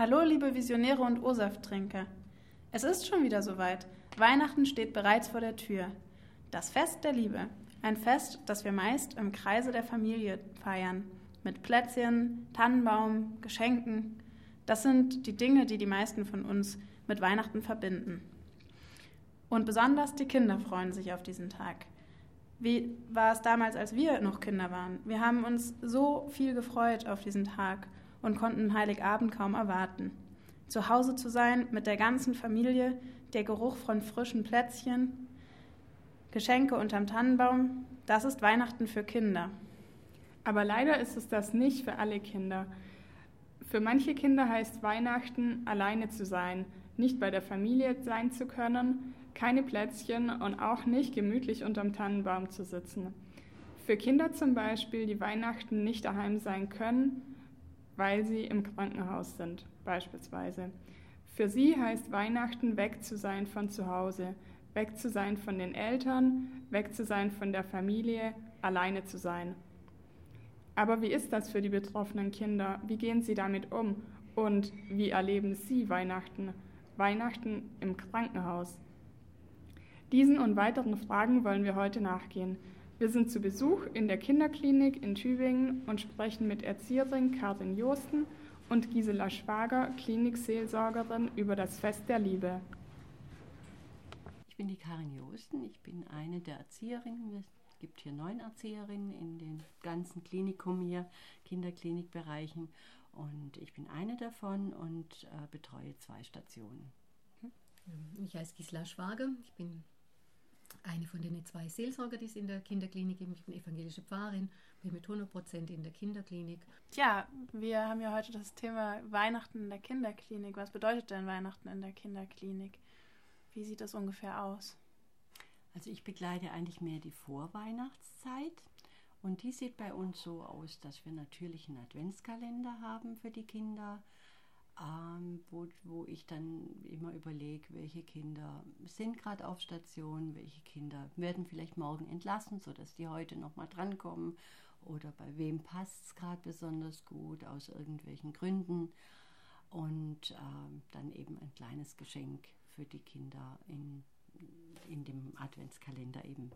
Hallo, liebe Visionäre und O-Saft-Trinker. Es ist schon wieder soweit. Weihnachten steht bereits vor der Tür. Das Fest der Liebe. Ein Fest, das wir meist im Kreise der Familie feiern. Mit Plätzchen, Tannenbaum, Geschenken. Das sind die Dinge, die die meisten von uns mit Weihnachten verbinden. Und besonders die Kinder freuen sich auf diesen Tag. Wie war es damals, als wir noch Kinder waren? Wir haben uns so viel gefreut auf diesen Tag und konnten Heiligabend kaum erwarten. Zu Hause zu sein mit der ganzen Familie, der Geruch von frischen Plätzchen, Geschenke unterm Tannenbaum, das ist Weihnachten für Kinder. Aber leider ist es das nicht für alle Kinder. Für manche Kinder heißt Weihnachten, alleine zu sein, nicht bei der Familie sein zu können, keine Plätzchen und auch nicht gemütlich unterm Tannenbaum zu sitzen. Für Kinder zum Beispiel, die Weihnachten nicht daheim sein können, weil sie im Krankenhaus sind, beispielsweise. Für sie heißt Weihnachten weg zu sein von zu Hause, weg zu sein von den Eltern, weg zu sein von der Familie, alleine zu sein. Aber wie ist das für die betroffenen Kinder? Wie gehen sie damit um? Und wie erleben sie Weihnachten? Weihnachten im Krankenhaus? Diesen und weiteren Fragen wollen wir heute nachgehen. Wir sind zu Besuch in der Kinderklinik in Tübingen und sprechen mit Erzieherin Karin Josten und Gisela Schwager, Klinikseelsorgerin, über das Fest der Liebe. Ich bin die Karin Josten, ich bin eine der Erzieherinnen. Es gibt hier neun Erzieherinnen in den ganzen Klinikum hier, Kinderklinikbereichen. Und ich bin eine davon und äh, betreue zwei Stationen. Ich heiße Gisela Schwager, ich bin eine von den zwei Seelsorger, die es in der Kinderklinik gibt. Ich bin evangelische Pfarrerin, bin mit 100 Prozent in der Kinderklinik. Tja, wir haben ja heute das Thema Weihnachten in der Kinderklinik. Was bedeutet denn Weihnachten in der Kinderklinik? Wie sieht das ungefähr aus? Also ich begleite eigentlich mehr die Vorweihnachtszeit. Und die sieht bei uns so aus, dass wir natürlich einen Adventskalender haben für die Kinder ähm, wo, wo ich dann immer überlege, welche Kinder sind gerade auf Station, welche Kinder werden vielleicht morgen entlassen, sodass die heute nochmal drankommen oder bei wem passt es gerade besonders gut aus irgendwelchen Gründen und ähm, dann eben ein kleines Geschenk für die Kinder in, in dem Adventskalender eben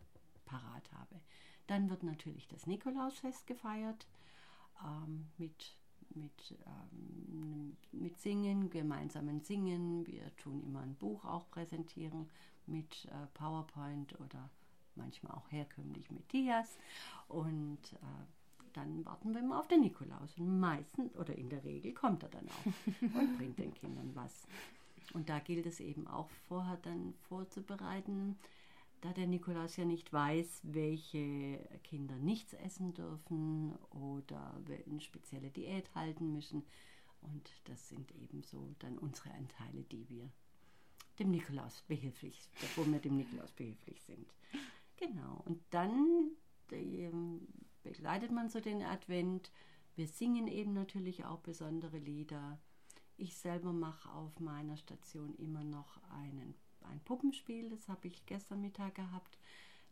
parat habe. Dann wird natürlich das Nikolausfest gefeiert ähm, mit mit, ähm, mit Singen, gemeinsamen Singen. Wir tun immer ein Buch auch präsentieren mit äh, PowerPoint oder manchmal auch herkömmlich mit Dias. Und äh, dann warten wir immer auf den Nikolaus. Und meistens oder in der Regel kommt er dann auch und bringt den Kindern was. Und da gilt es eben auch vorher dann vorzubereiten, da der Nikolaus ja nicht weiß, welche Kinder nichts essen dürfen oder eine spezielle Diät halten müssen. Und das sind eben so dann unsere Anteile, die wir dem Nikolaus behilflich, wo wir dem Nikolaus behilflich sind. Genau. Und dann ähm, begleitet man so den Advent. Wir singen eben natürlich auch besondere Lieder. Ich selber mache auf meiner Station immer noch einen ein Puppenspiel, das habe ich gestern Mittag gehabt.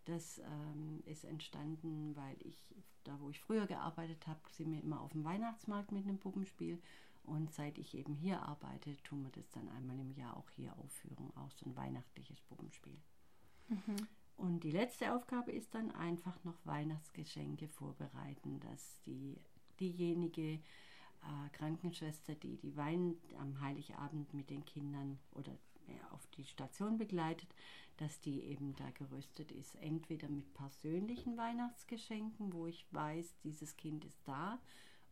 Das ähm, ist entstanden, weil ich, da wo ich früher gearbeitet habe, sind wir immer auf dem Weihnachtsmarkt mit einem Puppenspiel. Und seit ich eben hier arbeite, tun wir das dann einmal im Jahr auch hier aufführen, auch so ein weihnachtliches Puppenspiel. Mhm. Und die letzte Aufgabe ist dann einfach noch Weihnachtsgeschenke vorbereiten, dass die, diejenige äh, Krankenschwester, die die Wein am Heiligabend mit den Kindern oder auf die Station begleitet, dass die eben da gerüstet ist. Entweder mit persönlichen Weihnachtsgeschenken, wo ich weiß, dieses Kind ist da,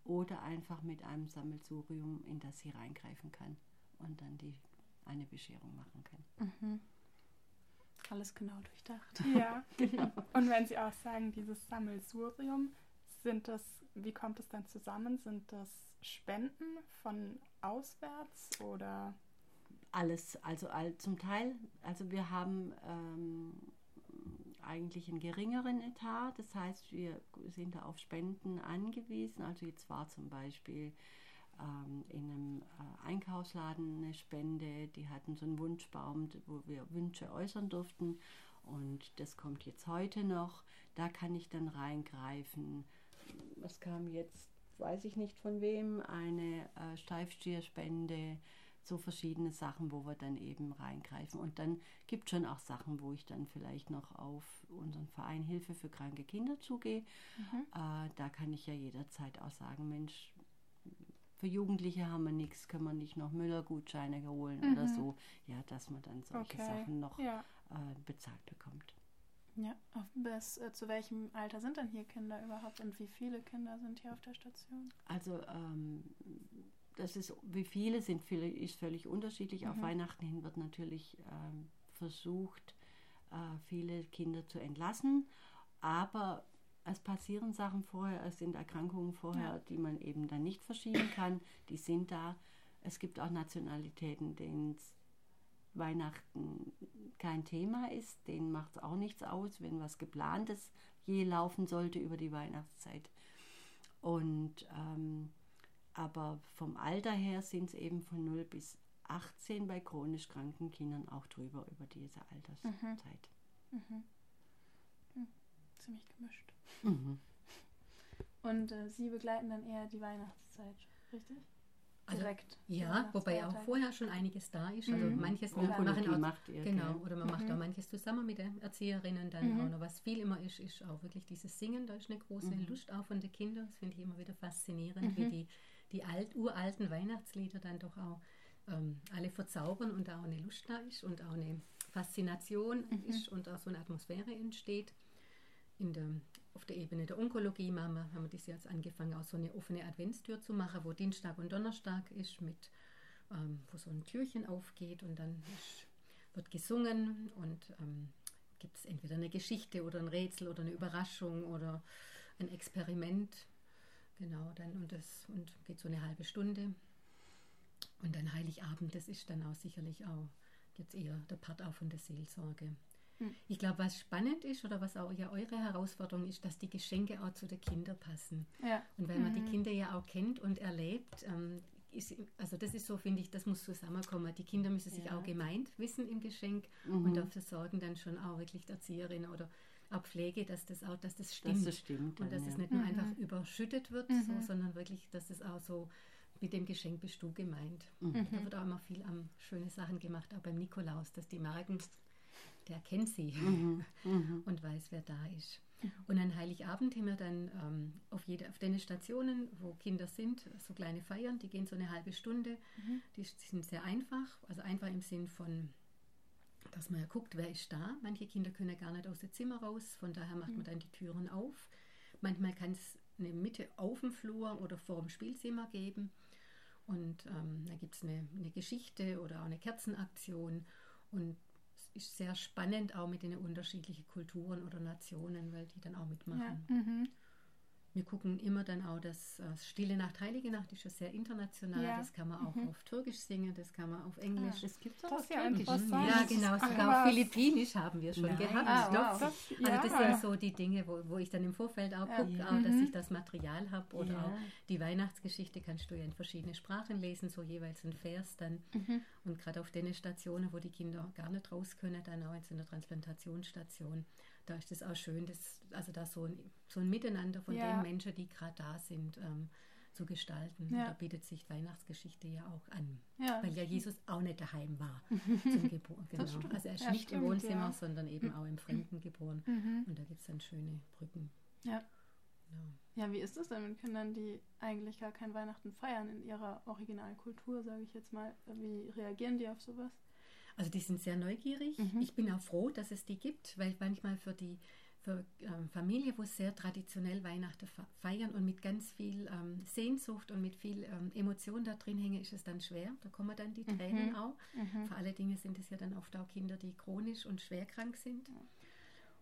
oder einfach mit einem Sammelsurium, in das sie reingreifen kann und dann die eine Bescherung machen kann. Mhm. Alles genau durchdacht. Ja, genau. Und wenn Sie auch sagen, dieses Sammelsurium, sind das, wie kommt es dann zusammen? Sind das Spenden von auswärts oder? Alles, also all, zum Teil, also wir haben ähm, eigentlich einen geringeren Etat, das heißt, wir sind da auf Spenden angewiesen. Also jetzt war zum Beispiel ähm, in einem äh, Einkaufsladen eine Spende, die hatten so einen Wunschbaum, wo wir Wünsche äußern durften und das kommt jetzt heute noch. Da kann ich dann reingreifen. Was kam jetzt weiß ich nicht von wem, eine äh, Steifstierspende, so verschiedene Sachen, wo wir dann eben reingreifen. Und dann gibt es schon auch Sachen, wo ich dann vielleicht noch auf unseren Verein Hilfe für kranke Kinder zugehe. Mhm. Äh, da kann ich ja jederzeit auch sagen, Mensch, für Jugendliche haben wir nichts, können wir nicht noch Müller-Gutscheine holen mhm. oder so. Ja, dass man dann solche okay. Sachen noch ja. äh, bezahlt bekommt. Ja, bis äh, zu welchem Alter sind denn hier Kinder überhaupt und wie viele Kinder sind hier auf der Station? Also ähm, das ist, wie viele sind, viele ist völlig unterschiedlich. Mhm. Auf Weihnachten hin wird natürlich ähm, versucht, äh, viele Kinder zu entlassen, aber es passieren Sachen vorher, es sind Erkrankungen vorher, ja. die man eben dann nicht verschieben kann. Die sind da. Es gibt auch Nationalitäten, denen Weihnachten kein Thema ist. Denen macht es auch nichts aus, wenn was Geplantes je laufen sollte über die Weihnachtszeit. Und ähm, aber vom Alter her sind es eben von 0 bis 18 bei chronisch kranken Kindern auch drüber über diese Alterszeit. Mhm. Mhm. Hm. Ziemlich gemischt. Mhm. Und äh, Sie begleiten dann eher die Weihnachtszeit, richtig? Also, Direkt. Ja, wobei auch vorher schon einiges da ist. Also mhm. manches wir machen auch, macht ihr, genau, oder man mhm. macht auch manches zusammen mit den Erzieherinnen dann mhm. auch noch. Was viel immer ist, ist auch wirklich dieses Singen. Da ist eine große mhm. Lust auch von den Kindern. Das finde ich immer wieder faszinierend, wie mhm. die, die alt, uralten Weihnachtslieder dann doch auch ähm, alle verzaubern und auch eine Lust da ist und auch eine Faszination mhm. ist und auch so eine Atmosphäre entsteht. In der auf der Ebene der Onkologie machen wir, haben wir das jetzt angefangen, auch so eine offene Adventstür zu machen, wo Dienstag und Donnerstag ist, mit, ähm, wo so ein Türchen aufgeht und dann ist, wird gesungen und ähm, gibt es entweder eine Geschichte oder ein Rätsel oder eine Überraschung oder ein Experiment. Genau, dann und das und geht so eine halbe Stunde. Und dann Heiligabend, das ist dann auch sicherlich auch jetzt eher der Part auch von der Seelsorge. Ich glaube, was spannend ist oder was auch ja eure Herausforderung ist, dass die Geschenke auch zu den Kindern passen. Ja. Und weil man mhm. die Kinder ja auch kennt und erlebt, ähm, ist, also das ist so, finde ich, das muss zusammenkommen. Die Kinder müssen sich ja. auch gemeint wissen im Geschenk mhm. und dafür sorgen dann schon auch wirklich die Erzieherin oder auch Pflege, dass das auch, dass das stimmt. Dass das stimmt und dass ja. es nicht nur mhm. einfach überschüttet wird, so, mhm. sondern wirklich, dass es auch so mit dem Geschenk bist du gemeint. Mhm. Da wird auch immer viel am schöne Sachen gemacht, auch beim Nikolaus, dass die merken, der kennt sie mhm. Mhm. und weiß, wer da ist. Und an Heiligabend haben wir dann ähm, auf, jede, auf den Stationen, wo Kinder sind, so kleine Feiern, die gehen so eine halbe Stunde. Mhm. Die sind sehr einfach, also einfach im Sinn von, dass man ja guckt, wer ist da. Manche Kinder können ja gar nicht aus dem Zimmer raus, von daher macht man mhm. dann die Türen auf. Manchmal kann es eine Mitte auf dem Flur oder vor dem Spielzimmer geben. Und ähm, da gibt es eine, eine Geschichte oder auch eine Kerzenaktion. Und ist sehr spannend, auch mit den unterschiedlichen Kulturen oder Nationen, weil die dann auch mitmachen. Ja. Mhm. Wir gucken immer dann auch das äh, Stille Nacht, Heilige Nacht ist ja sehr international. Ja. Das kann man auch mhm. auf Türkisch singen, das kann man auf Englisch. Ah, das gibt es auch ja Türkisch. Ja, genau. Sogar auf Philippinisch haben wir schon Nein. gehabt. Ah, wow. das, also ja. das sind so die Dinge, wo, wo ich dann im Vorfeld auch gucke, ja. dass mhm. ich das Material habe. Oder auch die Weihnachtsgeschichte kannst du ja in verschiedene Sprachen lesen, so jeweils ein Vers dann. Mhm. Und gerade auf den Stationen, wo die Kinder gar nicht raus können, dann auch jetzt in der Transplantationsstation da ist es auch schön, dass, also da so ein, so ein Miteinander von ja. den Menschen, die gerade da sind, ähm, zu gestalten. Ja. Da bietet sich Weihnachtsgeschichte ja auch an, ja. weil ja Jesus auch nicht daheim war zum Geburt. Genau. Also er ist ja, nicht stimmt, im Wohnzimmer, sondern eben auch im Fremden geboren. Mhm. Und da gibt es dann schöne Brücken. Ja. Ja, wie ist es denn mit Kindern, die eigentlich gar kein Weihnachten feiern in ihrer Originalkultur, sage ich jetzt mal? Wie reagieren die auf sowas? Also die sind sehr neugierig. Mhm. Ich bin auch froh, dass es die gibt, weil manchmal für die für ähm, Familie, wo sehr traditionell Weihnachten feiern und mit ganz viel ähm, Sehnsucht und mit viel ähm, Emotion da drin hängen, ist es dann schwer. Da kommen dann die Tränen mhm. auch. Mhm. Vor allen Dingen sind es ja dann oft auch Kinder, die chronisch und schwer krank sind.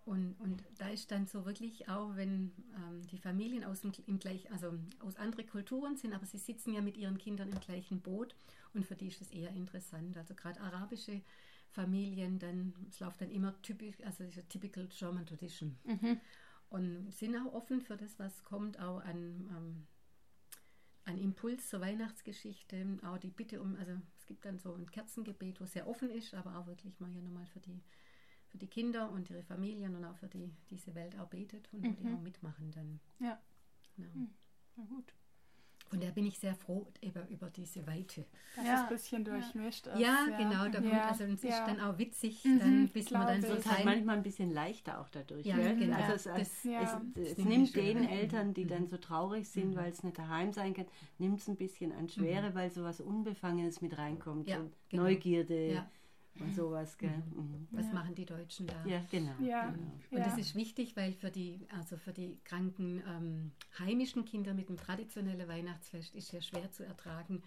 Und, und da ist dann so wirklich auch, wenn ähm, die Familien aus, dem, im gleich, also aus anderen Kulturen sind, aber sie sitzen ja mit ihren Kindern im gleichen Boot und für die ist es eher interessant. Also gerade arabische Familien, dann, es läuft dann immer typisch, also diese typical German Tradition. Mhm. Und sind auch offen für das, was kommt, auch an, ähm, an Impuls zur Weihnachtsgeschichte, auch die Bitte um, also es gibt dann so ein Kerzengebet, wo sehr offen ist, aber auch wirklich mal ja nochmal für die für die Kinder und ihre Familien und auch für die, diese Welt auch betet und mhm. wo die mhm. auch mitmachen dann. Ja. Genau. Mhm. Na gut. Von der bin ich sehr froh eben über diese Weite. Dass ja. es ein bisschen durchmischt ja. ist. Ja, ja. genau. Da kommt, also es ist dann auch witzig, mhm, dann, bis man dann so Es halt manchmal ein bisschen leichter auch dadurch. Ja, genau. Also es, das, es, es nimmt den Eltern, die dann so traurig sind, mhm. weil es nicht daheim sein kann, nimmt es ein bisschen an Schwere, mhm. weil so was Unbefangenes mit reinkommt. Ja, genau. Neugierde und sowas. Gell? Mhm. mhm. Was ja. machen die Deutschen da? Ja, genau. Ja. genau. Und das ist wichtig, weil für die, also für die kranken ähm, heimischen Kinder mit dem traditionellen Weihnachtsfest ist ja schwer zu ertragen,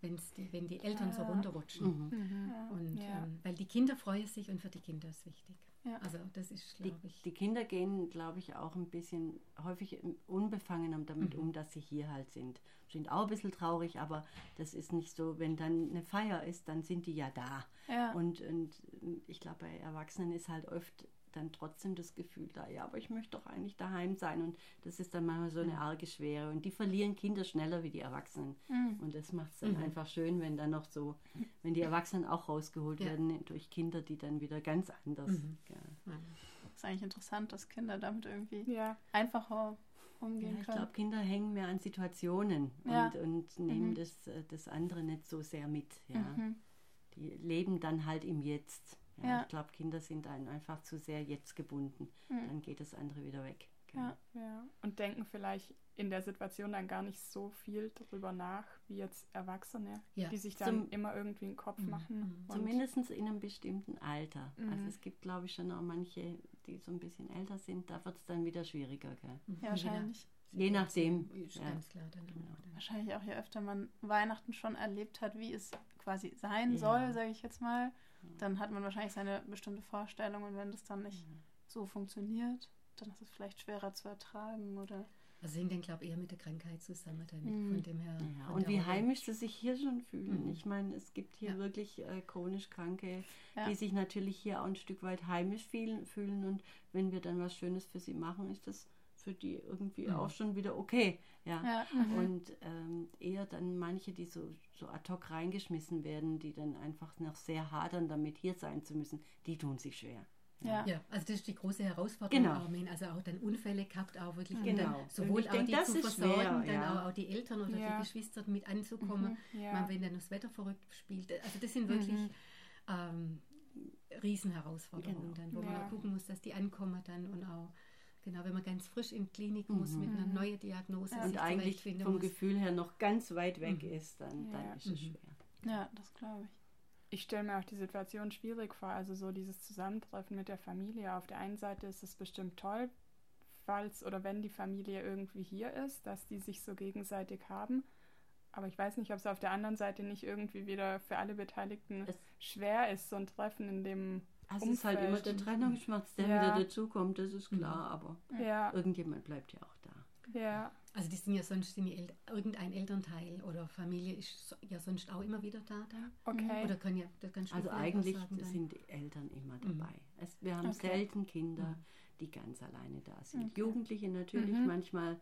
wenn's die, wenn die Eltern so runterrutschen. Mhm. Mhm. Und, ähm, weil die Kinder freuen sich und für die Kinder ist wichtig. Ja. Also das ist, glaube ich. Die Kinder gehen, glaube ich, auch ein bisschen häufig unbefangener damit mhm. um, dass sie hier halt sind. Sind auch ein bisschen traurig, aber das ist nicht so, wenn dann eine Feier ist, dann sind die ja da. Ja. Und, und ich glaube, bei Erwachsenen ist halt oft dann trotzdem das Gefühl da, ja, aber ich möchte doch eigentlich daheim sein. Und das ist dann manchmal so eine arge Schwere. Und die verlieren Kinder schneller wie die Erwachsenen. Mhm. Und das macht es dann mhm. einfach schön, wenn dann noch so, wenn die Erwachsenen auch rausgeholt ja. werden durch Kinder, die dann wieder ganz anders. Mhm. Ja. Das ist eigentlich interessant, dass Kinder damit irgendwie ja. einfacher umgehen ja, ich glaube, Kinder hängen mehr an Situationen und, und nehmen mhm. das, äh, das andere nicht so sehr mit. Ja. Mhm. Die leben dann halt im Jetzt. Ja, ja. Ich glaube, Kinder sind dann einfach zu sehr jetzt gebunden. Mhm. Dann geht das andere wieder weg. Ja. ja. Und denken vielleicht in der Situation dann gar nicht so viel darüber nach, wie jetzt Erwachsene, ja. die sich dann Zum, immer irgendwie einen Kopf mhm. machen. Mhm. Zumindest in einem bestimmten Alter. Mhm. Also es gibt, glaube ich, schon auch manche, die so ein bisschen älter sind, da wird es dann wieder schwieriger. Gell? Ja, wahrscheinlich. Je nachdem. Ja. Ganz klar, dann genau. Wahrscheinlich auch je öfter man Weihnachten schon erlebt hat, wie es quasi sein ja. soll, sage ich jetzt mal, dann hat man wahrscheinlich seine bestimmte Vorstellung und wenn das dann nicht mhm. so funktioniert, dann ist es vielleicht schwerer zu ertragen oder. Also hängt dann, glaube ich, eher mit der Krankheit zusammen damit, mhm. von dem her. Ja, und wie heimisch sie sich hier schon fühlen. Mhm. Ich meine, es gibt hier ja. wirklich äh, chronisch Kranke, ja. die sich natürlich hier auch ein Stück weit heimisch fühlen, fühlen und wenn wir dann was Schönes für sie machen, ist das für die irgendwie mhm. auch schon wieder okay. Ja. ja. Mhm. Und ähm, eher dann manche, die so, so ad hoc reingeschmissen werden, die dann einfach noch sehr hadern, damit hier sein zu müssen, die tun sich schwer. Ja. ja, also das ist die große Herausforderung. Genau. Auch, also auch dann Unfälle gehabt, auch wirklich genau. dann sowohl auch denke, die zu versorgen, schwer, dann ja. auch, auch, die Eltern oder ja. die Geschwister mit anzukommen, mhm, ja. Man, wenn dann das Wetter verrückt spielt. Also das sind wirklich mhm. ähm, Riesenherausforderungen, genau. dann, wo man gucken muss, dass die ankommen dann und auch Genau, wenn man ganz frisch in die Klinik muss mhm. mit einer neuen Diagnose. Ja. Und eigentlich vom muss. Gefühl her noch ganz weit weg mhm. ist, dann, ja. dann ist es mhm. schwer. Ja, das glaube ich. Ich stelle mir auch die Situation schwierig vor, also so dieses Zusammentreffen mit der Familie. Auf der einen Seite ist es bestimmt toll, falls oder wenn die Familie irgendwie hier ist, dass die sich so gegenseitig haben. Aber ich weiß nicht, ob es auf der anderen Seite nicht irgendwie wieder für alle Beteiligten es schwer ist, so ein Treffen in dem also es ist halt immer der Trennungsschmerz, der ja. wieder dazukommt, das ist klar, aber ja. irgendjemand bleibt ja auch da. Ja. Also die sind ja sonst sind El irgendein Elternteil oder Familie ist ja sonst auch immer wieder da dann. Okay. Oder können ja, das kannst also eigentlich sagen, sind die Eltern immer mhm. dabei. Mhm. Es, wir haben okay. selten Kinder, mhm. die ganz alleine da sind. Okay. Jugendliche natürlich mhm. manchmal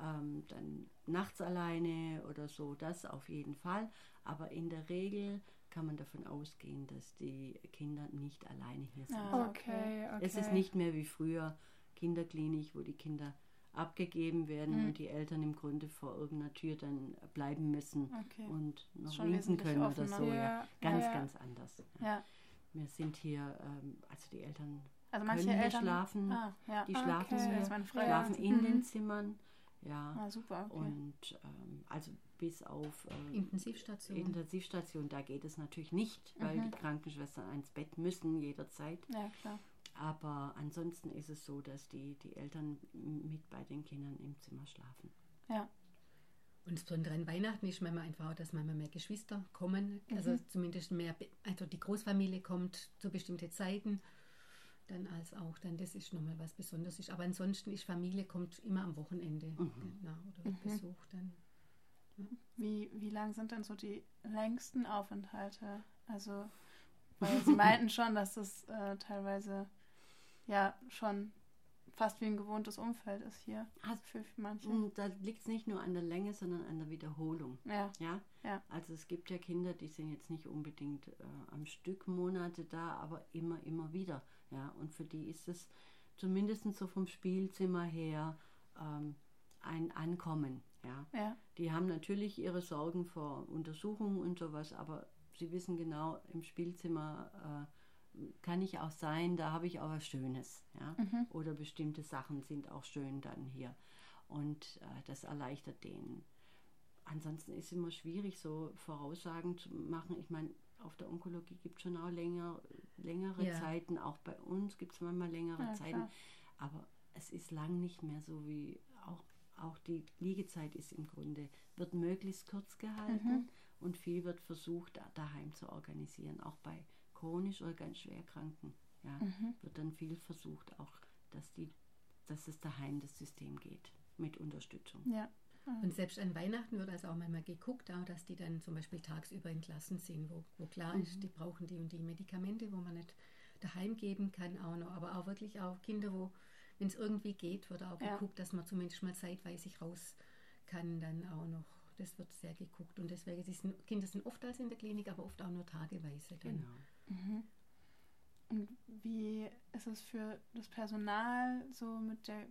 ähm, dann nachts alleine oder so, das auf jeden Fall. Aber in der Regel kann man davon ausgehen, dass die Kinder nicht alleine hier sind. Ah, okay, okay. Es ist nicht mehr wie früher Kinderklinik, wo die Kinder abgegeben werden mhm. und die Eltern im Grunde vor irgendeiner Tür dann bleiben müssen okay. und noch winken können oder so. Ja. ja. Ganz, ja. ganz anders. Ja. Wir sind hier, ähm, also die Eltern also manche können Eltern, schlafen, ah, die schlafen, okay. schlafen in mhm. den Zimmern. Ja, ah, super. Okay. Und ähm, also bis auf ähm, Intensivstation. Intensivstation, da geht es natürlich nicht, weil mhm. die Krankenschwestern ins Bett müssen jederzeit. Ja, klar. Aber ansonsten ist es so, dass die, die Eltern mit bei den Kindern im Zimmer schlafen. Ja. Und das Besondere an Weihnachten ist manchmal einfach, dass manchmal mehr Geschwister kommen. Also mhm. Also zumindest mehr, also die Großfamilie kommt zu bestimmten Zeiten dann als auch dann, das ist nochmal was Besonderes ist. Aber ansonsten ist Familie kommt immer am Wochenende mhm. genau, oder mhm. besucht dann. Ja. Wie, wie lang sind denn so die längsten Aufenthalte? Also, weil Sie meinten schon, dass das äh, teilweise ja schon fast wie ein gewohntes Umfeld ist hier also für, für manche. Da liegt es nicht nur an der Länge, sondern an der Wiederholung. Ja. ja. ja. Also es gibt ja Kinder, die sind jetzt nicht unbedingt äh, am Stück Monate da, aber immer, immer wieder. Ja, und für die ist es zumindest so vom Spielzimmer her ähm, ein Ankommen. Ja? ja. Die haben natürlich ihre Sorgen vor Untersuchungen und sowas, aber sie wissen genau, im Spielzimmer äh, kann ich auch sein, da habe ich auch was Schönes. Ja? Mhm. Oder bestimmte Sachen sind auch schön dann hier. Und äh, das erleichtert denen. Ansonsten ist es immer schwierig, so Voraussagen zu machen. Ich meine, auf der Onkologie gibt es schon auch länger, längere ja. Zeiten. Auch bei uns gibt es manchmal längere ja, Zeiten. Klar. Aber es ist lang nicht mehr so wie auch, auch die Liegezeit ist im Grunde, wird möglichst kurz gehalten mhm. und viel wird versucht, daheim zu organisieren. Auch bei chronisch oder ganz schwer Kranken ja, mhm. wird dann viel versucht, auch dass, die, dass es daheim das System geht mit Unterstützung. Ja. Und selbst an Weihnachten wird also auch manchmal geguckt, auch, dass die dann zum Beispiel tagsüber entlassen sind, wo, wo klar mhm. ist, die brauchen die und die Medikamente, wo man nicht daheim geben kann auch noch. Aber auch wirklich auch Kinder, wo, wenn es irgendwie geht, wird auch ja. geguckt, dass man zumindest mal zeitweise raus kann, dann auch noch. Das wird sehr geguckt. Und deswegen, sind, Kinder sind oft als in der Klinik, aber oft auch nur tageweise. Dann. Genau. Mhm. Und wie ist es für das Personal, so mit der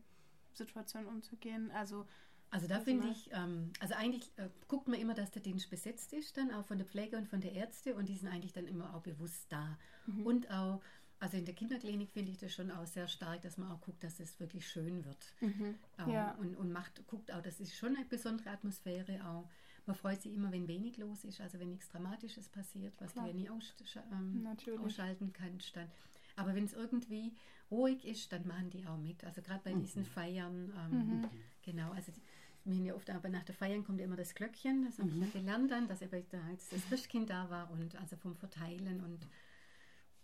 Situation umzugehen? Also also da finde ich, ähm, also eigentlich äh, guckt man immer, dass der Dienst besetzt ist, dann auch von der Pflege und von der Ärzte und die sind eigentlich dann immer auch bewusst da. Mhm. Und auch, also in der Kinderklinik finde ich das schon auch sehr stark, dass man auch guckt, dass es wirklich schön wird. Mhm. Ähm, ja. und, und macht, guckt auch, das ist schon eine besondere Atmosphäre auch. Man freut sich immer, wenn wenig los ist, also wenn nichts Dramatisches passiert, was Klar. du ja nie aus, ähm, ausschalten kannst. Dann. Aber wenn es irgendwie ruhig ist, dann machen die auch mit. Also gerade bei mhm. diesen Feiern, ähm, mhm. genau, also wir haben ja oft, aber nach der Feiern kommt ja immer das Glöckchen, das habe mhm. ich ja gelernt dann, dass eben da jetzt das Christkind da war und also vom Verteilen und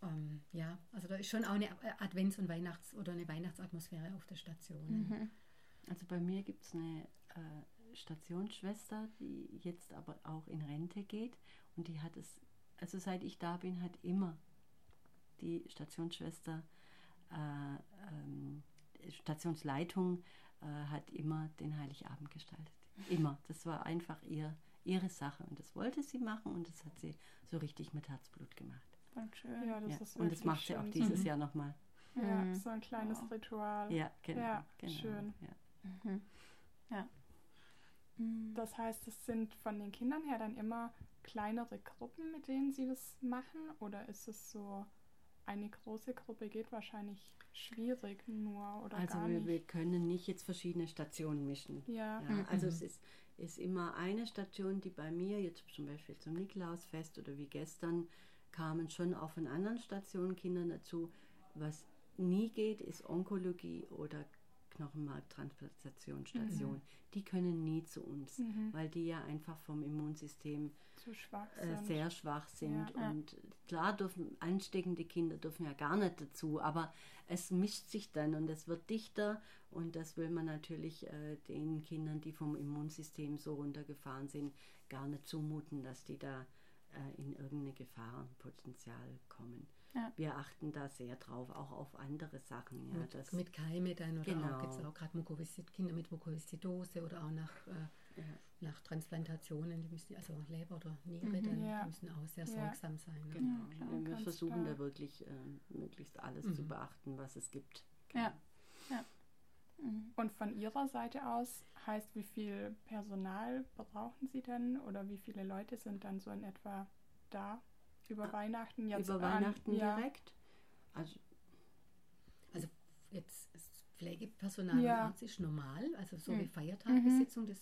ähm, ja, also da ist schon auch eine Advents- und Weihnachts- oder eine Weihnachtsatmosphäre auf der Station. Mhm. Also bei mir gibt es eine äh, Stationsschwester, die jetzt aber auch in Rente geht und die hat es, also seit ich da bin, hat immer die Stationsschwester, äh, ähm, Stationsleitung äh, hat immer den Heiligabend gestaltet. Immer. Das war einfach ihr, ihre Sache. Und das wollte sie machen und das hat sie so richtig mit Herzblut gemacht. Und schön. Ja, das ja. ist und das macht sie auch dieses mhm. Jahr nochmal. Ja, mhm. so ein kleines wow. Ritual. Ja, genau. Ja, genau. schön. Ja. Mhm. ja. Das heißt, es sind von den Kindern her dann immer kleinere Gruppen, mit denen sie das machen? Oder ist es so eine große Gruppe geht wahrscheinlich schwierig nur oder also gar nicht. wir können nicht jetzt verschiedene Stationen mischen. Ja. ja also mhm. es ist, ist immer eine Station, die bei mir jetzt zum Beispiel zum Nikolausfest oder wie gestern kamen schon auch von anderen Stationen Kinder dazu. Was nie geht, ist Onkologie oder Knochenmarktransplantationsstation, mhm. die können nie zu uns, mhm. weil die ja einfach vom Immunsystem schwach äh, sehr schwach sind. Ja, und ja. klar dürfen ansteckende Kinder dürfen ja gar nicht dazu, aber es mischt sich dann und es wird dichter und das will man natürlich äh, den Kindern, die vom Immunsystem so runtergefahren sind, gar nicht zumuten, dass die da äh, in irgendeine Gefahrenpotenzial kommen. Ja. Wir achten da sehr drauf, auch auf andere Sachen. Ja, das mit Keime dann oder genau. auch jetzt auch gerade Kinder mit Mukoviszidose oder auch nach, äh, ja. nach Transplantationen, die müssen also Leber oder Niere, mhm, dann ja. müssen auch sehr sorgsam sein. Ne? Genau. Klar, wir versuchen klar. da wirklich äh, möglichst alles mhm. zu beachten, was es gibt. Ja. ja. Mhm. Und von Ihrer Seite aus heißt, wie viel Personal brauchen Sie denn oder wie viele Leute sind dann so in etwa da? Über Weihnachten jetzt Über Weihnachten an, direkt? Also, also jetzt Pflegepersonal ja. ist normal, also so mhm. wie Feiertagsbesetzung. Mhm. Das,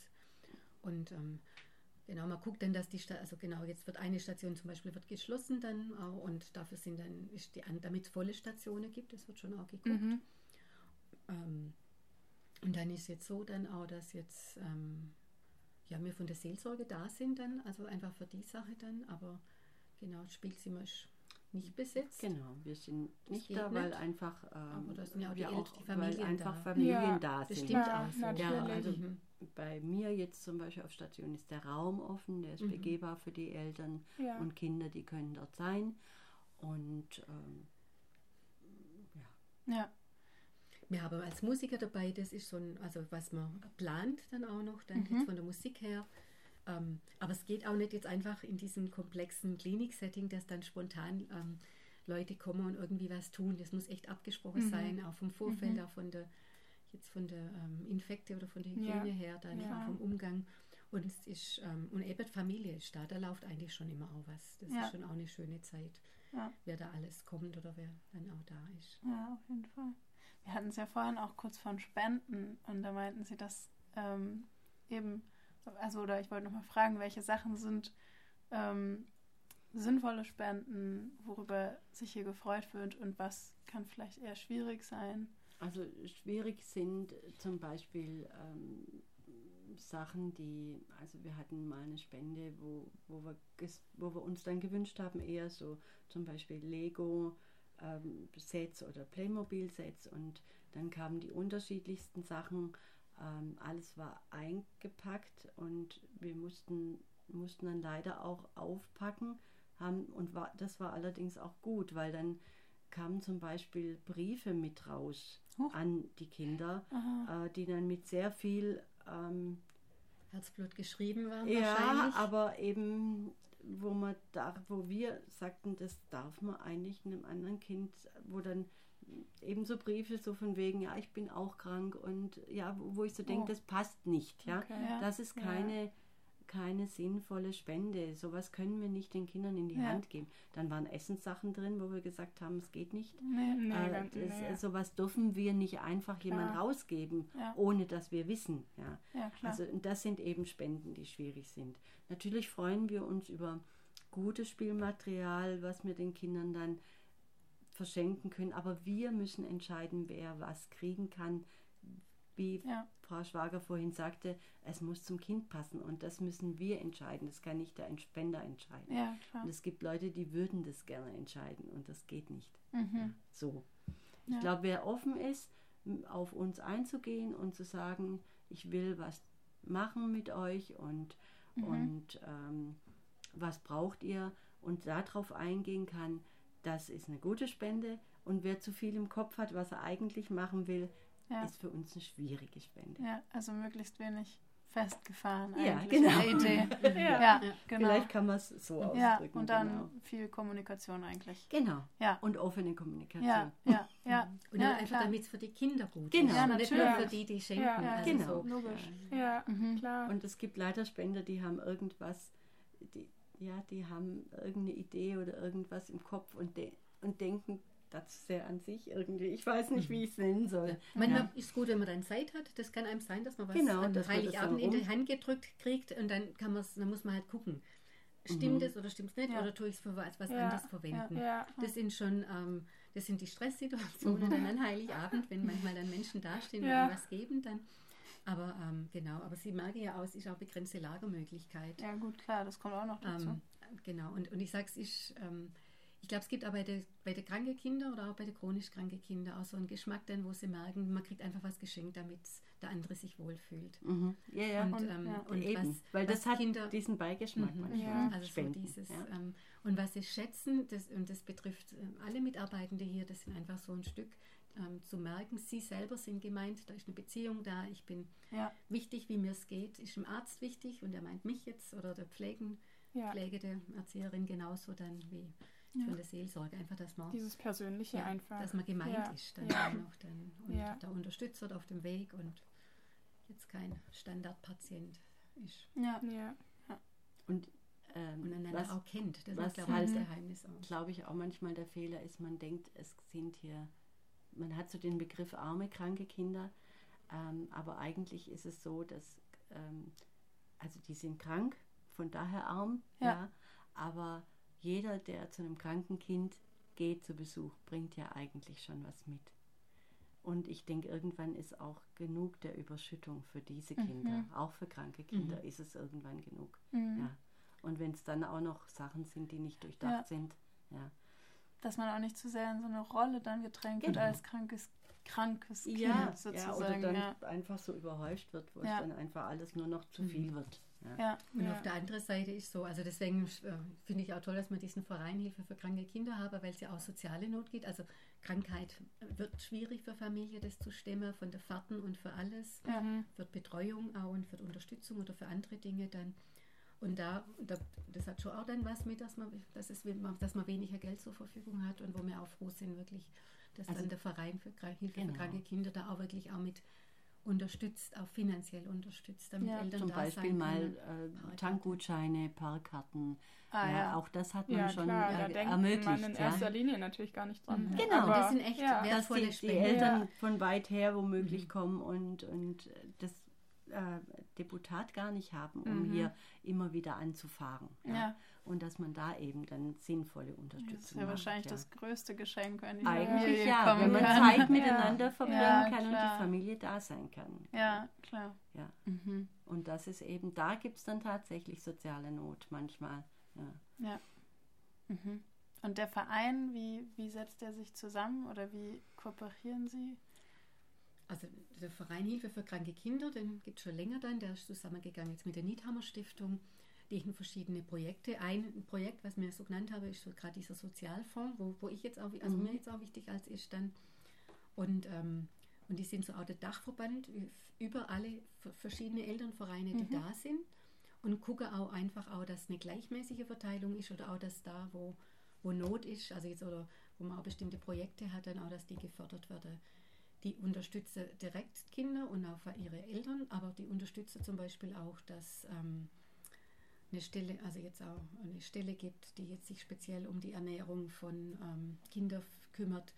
und ähm, genau, man guckt dann, dass die Stadt, also genau, jetzt wird eine Station zum Beispiel wird geschlossen dann auch, und dafür sind dann, ist die, damit es volle Stationen gibt, das wird schon auch geguckt. Mhm. Ähm, und dann ist jetzt so dann auch, dass jetzt ähm, ja, wir von der Seelsorge da sind dann, also einfach für die Sache dann, aber Genau, das Spielzimmer ist nicht besetzt. Genau, wir sind nicht da, weil nicht. einfach ähm, Aber sind ja auch die, auch, die Familien weil einfach da. Familien ja, da sind. Das stimmt ja, auch so. Ja, also mhm. bei mir jetzt zum Beispiel auf Station ist der Raum offen, der ist mhm. begehbar für die Eltern ja. und Kinder, die können dort sein. Und ähm, ja. Ja. Wir haben als Musiker dabei, das ist so ein, also was man plant dann auch noch, dann mhm. jetzt von der Musik her. Ähm, aber es geht auch nicht jetzt einfach in diesem komplexen Klinik-Setting, dass dann spontan ähm, Leute kommen und irgendwie was tun. Das muss echt abgesprochen mhm. sein, auch vom Vorfeld, mhm. auch von der jetzt von der ähm, Infekte oder von der Hygiene ja. her, dann ja. vom Umgang. Und es ist, ähm, und eben Familie ist da, da läuft eigentlich schon immer auch was. Das ja. ist schon auch eine schöne Zeit, wer da alles kommt oder wer dann auch da ist. Ja, auf jeden Fall. Wir hatten es ja vorhin auch kurz von Spenden und da meinten sie, dass ähm, eben, also oder ich wollte nochmal fragen, welche Sachen sind ähm, sinnvolle Spenden, worüber sich hier gefreut wird und was kann vielleicht eher schwierig sein? Also schwierig sind zum Beispiel ähm, Sachen, die, also wir hatten mal eine Spende, wo, wo, wir, wo wir uns dann gewünscht haben, eher so zum Beispiel Lego. Ähm, Sets oder Playmobil-Sets und dann kamen die unterschiedlichsten Sachen. Ähm, alles war eingepackt und wir mussten, mussten dann leider auch aufpacken, haben, und war, das war allerdings auch gut, weil dann kamen zum Beispiel Briefe mit raus oh. an die Kinder, äh, die dann mit sehr viel ähm, Herzblut geschrieben waren. Ja, aber eben, wo man da, wo wir sagten, das darf man eigentlich einem anderen Kind, wo dann eben so Briefe so von wegen, ja, ich bin auch krank und ja, wo ich so denke, oh. das passt nicht, ja. Okay. Das ist keine ja keine sinnvolle Spende. Sowas können wir nicht den Kindern in die ja. Hand geben. Dann waren Essenssachen drin, wo wir gesagt haben, es geht nicht. Nee, nee, äh, das, nee. Sowas dürfen wir nicht einfach jemand ja. rausgeben, ja. ohne dass wir wissen. Ja. ja also das sind eben Spenden, die schwierig sind. Natürlich freuen wir uns über gutes Spielmaterial, was wir den Kindern dann verschenken können. Aber wir müssen entscheiden, wer was kriegen kann, wie ja. Frau Schwager vorhin sagte, es muss zum Kind passen und das müssen wir entscheiden. Das kann nicht der Spender entscheiden. Ja, und es gibt Leute, die würden das gerne entscheiden und das geht nicht. Mhm. So. Ich glaube, wer offen ist, auf uns einzugehen und zu sagen, ich will was machen mit euch und, mhm. und ähm, was braucht ihr und darauf eingehen kann, das ist eine gute Spende. Und wer zu viel im Kopf hat, was er eigentlich machen will, ja. ist für uns eine schwierige Spende. Ja, also möglichst wenig festgefahren ja, genau. Idee. ja, ja, genau. Vielleicht kann man es so ausdrücken. Ja, und dann genau. viel Kommunikation eigentlich. Genau. Ja. Und offene Kommunikation. Ja, ja, ja. Und ja, einfach damit es für die Kinder gut genau. ist. Ja, natürlich. Nicht nur für die, die schenken. Ja, also genau. So. Logisch. Ja, mhm. klar. Und es gibt leider Spender, die haben irgendwas, die, ja, die haben irgendeine Idee oder irgendwas im Kopf und, de und denken, das sehr an sich irgendwie. Ich weiß nicht, wie ich es nennen soll. Manchmal ja. ist es gut, wenn man dann Zeit hat. Das kann einem sein, dass man was genau, an Heiligabend in die Hand gedrückt kriegt und dann kann man dann muss man halt gucken. Stimmt mhm. es oder stimmt es nicht? Ja. Oder tue ich es für was, was ja. anderes verwenden? Ja. Das sind schon, ähm, das sind die Stresssituationen mhm. dann an Heiligabend, wenn manchmal dann Menschen dastehen und was geben, dann. Aber ähm, genau, aber Sie merken ja aus, ist auch begrenzte Lagermöglichkeit. Ja gut, klar, das kommt auch noch dazu. Ähm, genau, und, und ich sage es ist, ähm, ich glaube, es gibt auch bei den bei der kranken Kindern oder auch bei den chronisch kranken Kindern auch so einen Geschmack, dann, wo sie merken, man kriegt einfach was geschenkt, damit der andere sich wohlfühlt. Mhm. Ja, ja. Und, und, ähm, ja. und eben, was, weil das hat Kinder, diesen Beigeschmack mhm, manchmal. Ja. Also Spenden. so dieses, ja. ähm, und was sie schätzen, das, und das betrifft ähm, alle Mitarbeitende hier, das sind einfach so ein Stück, ähm, zu merken, sie selber sind gemeint, da ist eine Beziehung da, ich bin ja. wichtig, wie mir es geht, ist dem Arzt wichtig und er meint mich jetzt oder der Pflegen, ja. Pflegende Erzieherin genauso dann wie ja. von der Seelsorge. Einfach, dass man. Dieses Persönliche ja, einfach. Dass man gemeint ja. ist dann ja. noch dann und ja. da unterstützt wird auf dem Weg und jetzt kein Standardpatient ist. Ja. ja. Und, ähm, und einander was, auch kennt. Das was ist, glaube ich, das Geheimnis auch. Glaube ich auch manchmal der Fehler ist, man denkt, es sind hier, man hat so den Begriff arme, kranke Kinder, ähm, aber eigentlich ist es so, dass, ähm, also die sind krank, von daher arm, ja, aber jeder, der zu einem kranken Kind geht zu Besuch, bringt ja eigentlich schon was mit. Und ich denke, irgendwann ist auch genug der Überschüttung für diese mhm. Kinder, mhm. auch für kranke Kinder mhm. ist es irgendwann genug. Mhm. Ja. Und wenn es dann auch noch Sachen sind, die nicht durchdacht ja. sind, ja. Dass man auch nicht zu sehr in so eine Rolle dann gedrängt genau. wird als krankes, krankes Kind ja, sozusagen. Ja, oder dann einfach so überhäuscht wird, wo es dann einfach alles nur noch zu mhm. viel wird. Ja. Und ja. auf der anderen Seite ist so, also deswegen äh, finde ich auch toll, dass man diesen Verein Hilfe für kranke Kinder habe, weil es ja auch soziale Not gibt. Also Krankheit wird schwierig für Familie, das zu stemmen, von der Fahrten und für alles. Ja. Für Betreuung auch und für Unterstützung oder für andere Dinge dann. Und da, da, das hat schon auch dann was mit, dass man, dass, es, dass man weniger Geld zur Verfügung hat und wo wir auch froh sind, wirklich dass also, dann der Verein für Hilfe genau. für kranke Kinder da auch wirklich auch mit unterstützt, auch finanziell unterstützt, damit ja, Eltern Zum da Beispiel sein mal äh, Tankgutscheine, Parkkarten. Ah, ja, ja, Auch das hat man ja, schon klar, äh, da ermöglicht. Man in erster Linie natürlich gar nicht dran. Mhm. Genau, Aber, das sind echt wertvolle dass die, die Eltern von weit her womöglich mhm. kommen und, und das äh, Deputat gar nicht haben, um mhm. hier immer wieder anzufahren. Ja? Und dass man da eben dann sinnvolle Unterstützung Das ist ja wahrscheinlich ja. das größte Geschenk, wenn die Eigentlich ja, wenn man kann. Zeit miteinander verbringen kann und die Familie da sein kann. Ja, klar. Ja. Mhm. Und das ist eben, da gibt es dann tatsächlich soziale Not manchmal. Ja. ja. Mhm. Und der Verein, wie, wie setzt er sich zusammen oder wie kooperieren Sie? Also der Verein Hilfe für kranke Kinder, den gibt es schon länger dann, der ist zusammengegangen jetzt mit der Niethammer Stiftung. Die haben verschiedene Projekte. Ein Projekt, was mir so genannt habe, ist so gerade dieser Sozialfonds, wo, wo ich jetzt auch, also mhm. mir jetzt auch wichtig als ist dann. Und, ähm, und die sind so auch der Dachverband über alle verschiedene Elternvereine, die mhm. da sind. Und gucke auch einfach auch, dass eine gleichmäßige Verteilung ist oder auch, dass da, wo, wo Not ist, also jetzt oder wo man auch bestimmte Projekte hat, dann auch, dass die gefördert werden die unterstütze direkt Kinder und auch ihre Eltern, aber die unterstütze zum Beispiel auch, dass ähm, eine Stelle, also jetzt auch eine Stelle gibt, die jetzt sich speziell um die Ernährung von ähm, Kindern kümmert,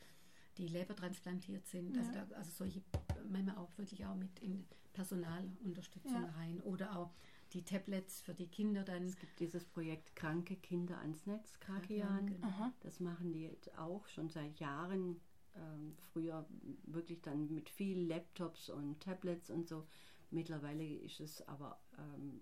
die lebertransplantiert sind. Also ja. Also, da, also solche manchmal auch wirklich auch mit in Personalunterstützung ja. rein oder auch die Tablets für die Kinder dann. Es gibt dieses Projekt Kranke Kinder ans Netz, Krakian. Genau. Das machen die auch schon seit Jahren früher wirklich dann mit viel Laptops und Tablets und so. Mittlerweile ist es aber, ähm,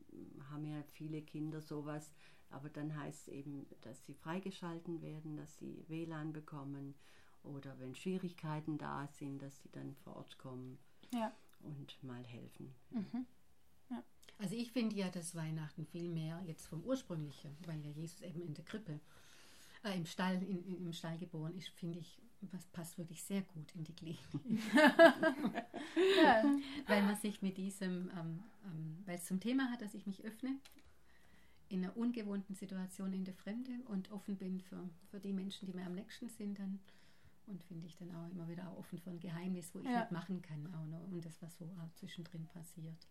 haben ja viele Kinder sowas, aber dann heißt es eben, dass sie freigeschalten werden, dass sie WLAN bekommen oder wenn Schwierigkeiten da sind, dass sie dann vor Ort kommen ja. und mal helfen. Mhm. Ja. Also ich finde ja, dass Weihnachten viel mehr jetzt vom Ursprünglichen, weil ja Jesus eben in der Krippe, äh, im Stall, in, im Stall geboren ist, finde ich, das passt wirklich sehr gut in die Klinik. ja. Weil man sich mit diesem, ähm, ähm, weil es zum Thema hat, dass ich mich öffne in einer ungewohnten Situation in der Fremde und offen bin für, für die Menschen, die mir am nächsten sind dann und finde ich dann auch immer wieder auch offen für ein Geheimnis, wo ich ja. mitmachen kann auch noch und das, was so auch zwischendrin passiert.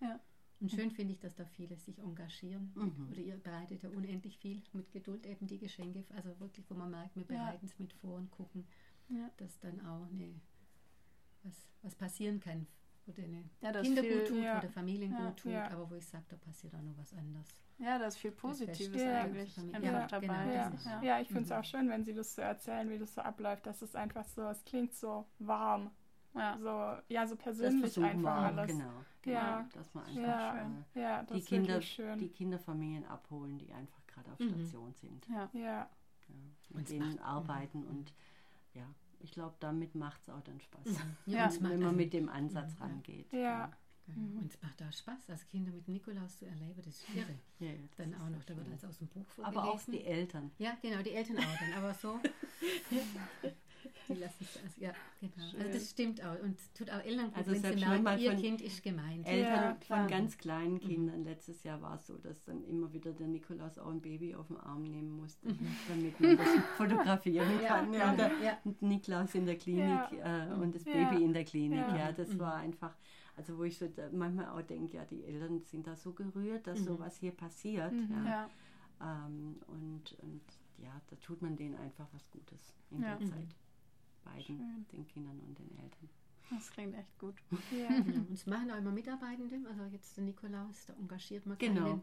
Ja. Und schön finde ich, dass da viele sich engagieren. Mhm. Oder ihr bereitet ja unendlich viel mit Geduld eben die Geschenke. Also wirklich, wo man merkt, wir bereiten es mit vor und gucken, ja. dass dann auch eine, was, was passieren kann, wo den ja, Kinder viel, gut tut, ja. wo der Familien gut tut, aber wo ich sage, da passiert auch noch was anderes. Ja, da ist viel Positives eigentlich einfach dabei. Genau. Ja. ich finde es mhm. auch schön, wenn Sie das so erzählen, wie das so abläuft. Das ist einfach so, es klingt so warm. Ja. So, ja, so persönlich einfach alles. Genau, ja. dass man einfach ja. Äh, ja, die, Kinder, die Kinderfamilien abholen, die einfach gerade auf mhm. Station sind. Ja. ja. mit und denen arbeiten und ja, ich glaube, damit macht es auch dann Spaß. Mhm. Ja, wenn man mit dem Ansatz mhm. rangeht. Ja. Mhm. Und es macht da Spaß, als Kinder mit Nikolaus zu erleben, das ist irre. Ja, ja, das dann auch noch, da wird als aus dem Buch vorgelesen. Aber auch die Eltern. Ja, genau, die Eltern auch dann, aber so. Die lassen es, also, ja, genau. Schön. Also das stimmt auch und tut auch Eltern gut, also wenn sie merken, ihr Kind ist gemeint. Eltern ja, von ganz kleinen mhm. Kindern. Mhm. Letztes Jahr war es so, dass dann immer wieder der Nikolaus auch ein Baby auf den Arm nehmen musste, mhm. damit man das fotografieren kann. Ja, ja, ja. Nikolaus in der Klinik äh, und das Baby in der Klinik. Ja, das mhm. war einfach, also wo ich so manchmal auch denke, ja, die Eltern sind da so gerührt, dass mhm. sowas hier passiert. Ja. Ähm, und, und ja, da tut man denen einfach was Gutes in der Zeit beiden, Schön. den Kindern und den Eltern. Das klingt echt gut. Ja. genau. Und es machen auch immer Mitarbeitende, also jetzt der Nikolaus, da engagiert man genau. keinen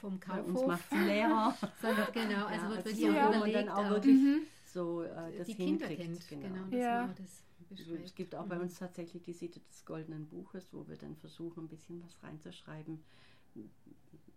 vom Kaufhof. Bei uns macht es Lehrer. Sondern genau, also ja, wird wirklich so, auch überlegt, dann auch wirklich mhm. so äh, das die Kinder kennt. Genau, genau das ja. das es gibt auch bei mhm. uns tatsächlich die Seite des Goldenen Buches, wo wir dann versuchen, ein bisschen was reinzuschreiben,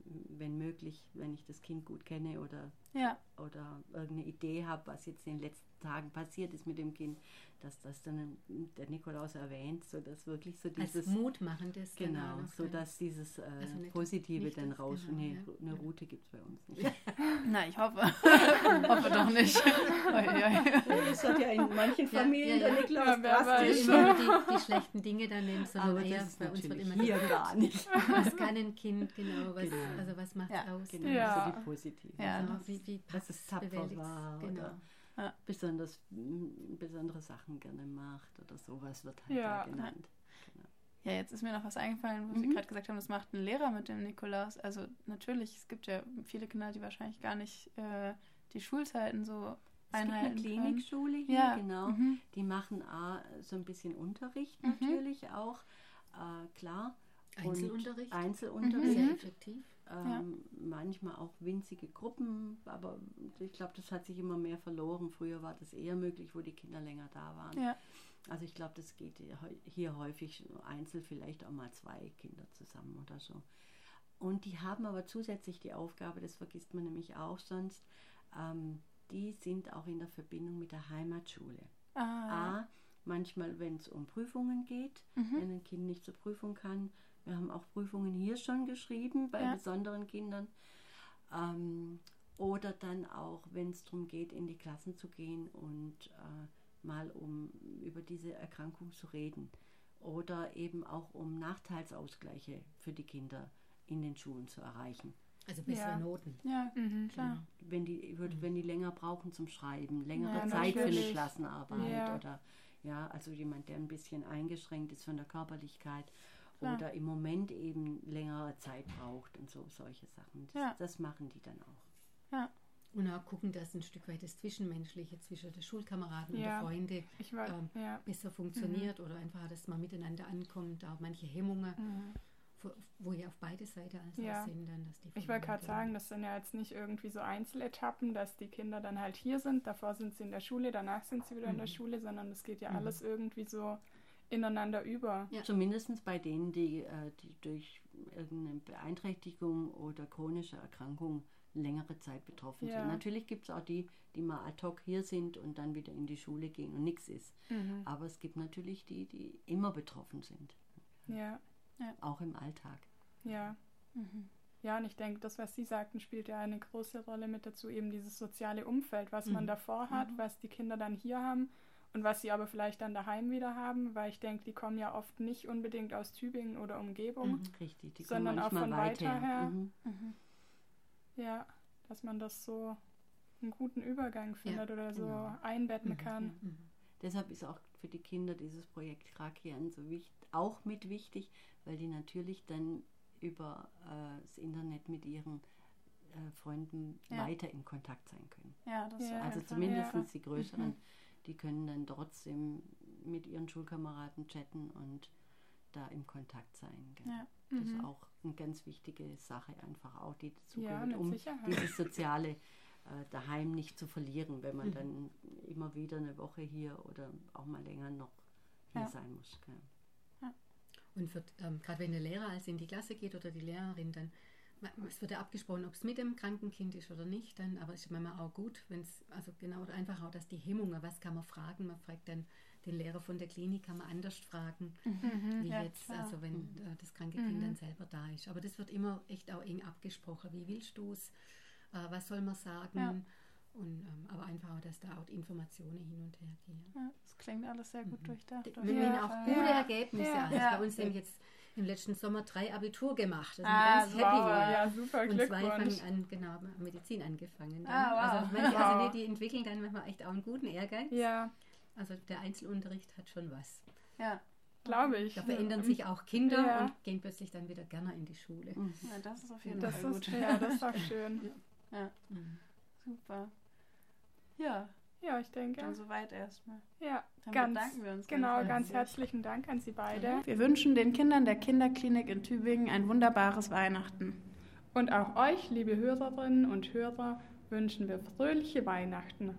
wenn möglich, wenn ich das Kind gut kenne oder, ja. oder irgendeine Idee habe, was jetzt in den letzten Tagen passiert ist mit dem Kind, dass das dann der Nikolaus erwähnt, so dass wirklich so dieses Als mutmachendes genau, so dass dieses äh, also nicht, Positive nicht dann raus. Genau, nee, ja. eine Route gibt es bei uns nicht. Na, ich hoffe, hoffe doch nicht. das hat ja in manchen Familien ja, ja, der Nikolaus ja, drastisch. Die, die schlechten Dinge dann nehmen, sondern Aber eher bei uns wird immer hier gar nicht. Was kann ein Kind genau, was, genau. also was macht es aus? Genau, ja. so die positive. Ja, also, wie, wie das ist tapfer war. Genau. Oder ja. besonders besondere Sachen gerne macht oder sowas wird halt ja. da genannt. Genau. Ja, jetzt ist mir noch was eingefallen, wo mhm. Sie gerade gesagt haben, das macht ein Lehrer mit dem Nikolaus. Also natürlich, es gibt ja viele Kinder, die wahrscheinlich gar nicht äh, die Schulzeiten so es einhalten gibt eine Klinikschule hier, ja. genau. Mhm. Die machen A, so ein bisschen Unterricht mhm. natürlich auch, äh, klar. Einzelunterricht? Und Einzelunterricht. Sehr effektiv. Ähm, ja. Manchmal auch winzige Gruppen, aber ich glaube, das hat sich immer mehr verloren. Früher war das eher möglich, wo die Kinder länger da waren. Ja. Also ich glaube, das geht hier häufig einzeln, vielleicht auch mal zwei Kinder zusammen oder so. Und die haben aber zusätzlich die Aufgabe, das vergisst man nämlich auch sonst, ähm, die sind auch in der Verbindung mit der Heimatschule. Ah. A, manchmal, wenn es um Prüfungen geht, mhm. wenn ein Kind nicht zur Prüfung kann. Wir haben auch Prüfungen hier schon geschrieben bei ja. besonderen Kindern. Ähm, oder dann auch, wenn es darum geht, in die Klassen zu gehen und äh, mal um über diese Erkrankung zu reden oder eben auch um Nachteilsausgleiche für die Kinder in den Schulen zu erreichen. Also bessere ja. Noten. Ja, mhm, klar. Wenn die, wenn die länger brauchen zum Schreiben, längere ja, Zeit für eine Klassenarbeit ja. oder ja, also jemand, der ein bisschen eingeschränkt ist von der Körperlichkeit klar. oder im Moment eben längere Zeit braucht und so solche Sachen. Das, das machen die dann auch. Ja. Und auch gucken, dass ein Stück weit das Zwischenmenschliche zwischen den Schulkameraden ja, und den Freunden war, ähm, ja. besser funktioniert mhm. oder einfach, dass man miteinander ankommt, auch manche Hemmungen, mhm. wo, wo, ja auf beide Seiten also ja. sind. Dann, dass die ich wollte gerade sagen, das sind ja jetzt nicht irgendwie so Einzeletappen, dass die Kinder dann halt hier sind, davor sind sie in der Schule, danach sind sie wieder mhm. in der mhm. Schule, sondern es geht ja mhm. alles irgendwie so ineinander über. Ja. Zumindest bei denen, die, äh, die durch irgendeine Beeinträchtigung oder chronische Erkrankung längere Zeit betroffen ja. sind. Natürlich gibt es auch die, die mal ad hoc hier sind und dann wieder in die Schule gehen und nichts ist. Mhm. Aber es gibt natürlich die, die immer betroffen sind. Ja. ja. Auch im Alltag. Ja. Mhm. Ja, und ich denke, das, was Sie sagten, spielt ja eine große Rolle mit dazu, eben dieses soziale Umfeld, was mhm. man davor hat, mhm. was die Kinder dann hier haben und was sie aber vielleicht dann daheim wieder haben, weil ich denke, die kommen ja oft nicht unbedingt aus Tübingen oder Umgebung, mhm. Richtig, die sondern auch von weiter her. Mhm. Mhm. Ja, dass man das so einen guten Übergang findet ja, oder so genau. einbetten mhm. kann. Mhm. Deshalb ist auch für die Kinder dieses Projekt Krakian so wichtig, auch mit wichtig, weil die natürlich dann über äh, das Internet mit ihren äh, Freunden ja. weiter in Kontakt sein können. Ja, das ja, also zumindest ja. die größeren, mhm. Die können dann trotzdem mit ihren Schulkameraden chatten und da im Kontakt sein. Gell? Ja. Das mhm. ist auch eine ganz wichtige Sache, einfach auch, die dazu ja, gehört, um Sicherheit. dieses soziale äh, daheim nicht zu verlieren, wenn man mhm. dann immer wieder eine Woche hier oder auch mal länger noch hier ja. sein muss. Ja. Und ähm, gerade wenn der Lehrer also in die Klasse geht oder die Lehrerin, dann es wird ja abgesprochen, ob es mit dem kranken Kind ist oder nicht, dann, aber es ist manchmal auch gut, wenn es, also genau, einfach auch, dass die Hemmungen, was kann man fragen, man fragt dann den Lehrer von der Klinik kann man anders fragen, mhm, wie ja, jetzt, klar. also wenn äh, das kranke Kind mhm. dann selber da ist. Aber das wird immer echt auch eng abgesprochen. Wie willst du es? Äh, was soll man sagen? Ja. Und, ähm, aber einfach auch, dass da auch Informationen hin und her gehen. Ja, das klingt alles sehr gut mhm. durchdacht. Wir ja, auch gute Ergebnisse. Ja, also bei uns haben jetzt im letzten Sommer drei Abitur gemacht. Das ah, ganz happy. Wow. Ja, super Und zwei fangen an, genau, Medizin angefangen. Ah, wow. Also manche, also die, die entwickeln dann manchmal echt auch einen guten Ehrgeiz. Ja. Also der Einzelunterricht hat schon was. Ja. Glaube ich. Da verändern ja. sich auch Kinder ja. und gehen plötzlich dann wieder gerne in die Schule. Mhm. Ja, das ist auf jeden das Fall ist, gut. Ja, das ist auch schön. Ja. Mhm. Super. Ja. Ja, ich denke. Dann soweit erstmal. Ja, dann ganz, bedanken wir uns. Genau, ganz, ganz herzlichen Dank an Sie beide. Wir wünschen den Kindern der Kinderklinik in Tübingen ein wunderbares Weihnachten. Und auch euch, liebe Hörerinnen und Hörer, wünschen wir fröhliche Weihnachten.